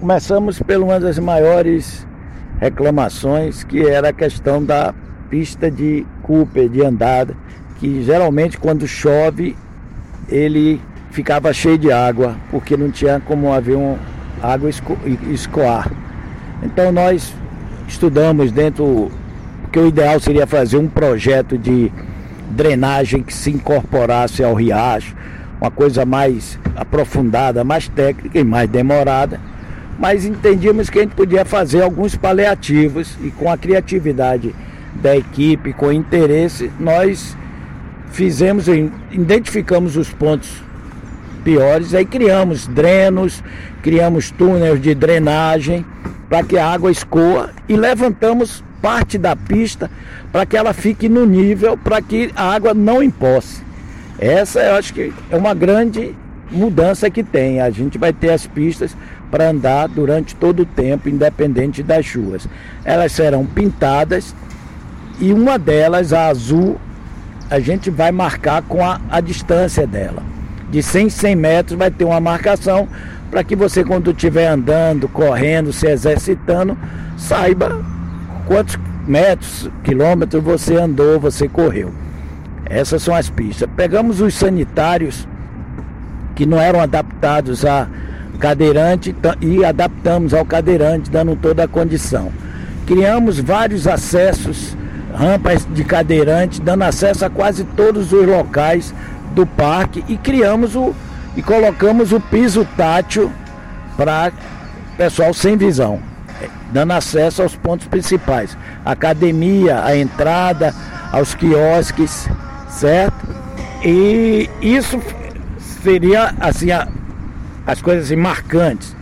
Começamos por uma das maiores reclamações, que era a questão da pista de Cooper, de andada, que geralmente quando chove ele ficava cheio de água, porque não tinha como haver um, água esco, escoar. Então nós estudamos dentro, porque o ideal seria fazer um projeto de drenagem que se incorporasse ao riacho, uma coisa mais aprofundada, mais técnica e mais demorada, mas entendíamos que a gente podia fazer alguns paliativos e com a criatividade da equipe, com interesse, nós fizemos, identificamos os pontos piores, aí criamos drenos, criamos túneis de drenagem para que a água escoa e levantamos parte da pista para que ela fique no nível para que a água não emposse. Essa eu acho que é uma grande mudança que tem. A gente vai ter as pistas para andar durante todo o tempo, independente das chuvas. Elas serão pintadas e uma delas, a azul, a gente vai marcar com a, a distância dela. De 100 em 100 metros vai ter uma marcação para que você, quando estiver andando, correndo, se exercitando, saiba quantos metros, quilômetros você andou, você correu. Essas são as pistas. Pegamos os sanitários que não eram adaptados a cadeirante e adaptamos ao cadeirante, dando toda a condição. Criamos vários acessos, rampas de cadeirante, dando acesso a quase todos os locais do parque e criamos o e colocamos o piso tátil para pessoal sem visão, dando acesso aos pontos principais, academia, a entrada, aos quiosques, certo? E isso seria assim a, as coisas assim, marcantes.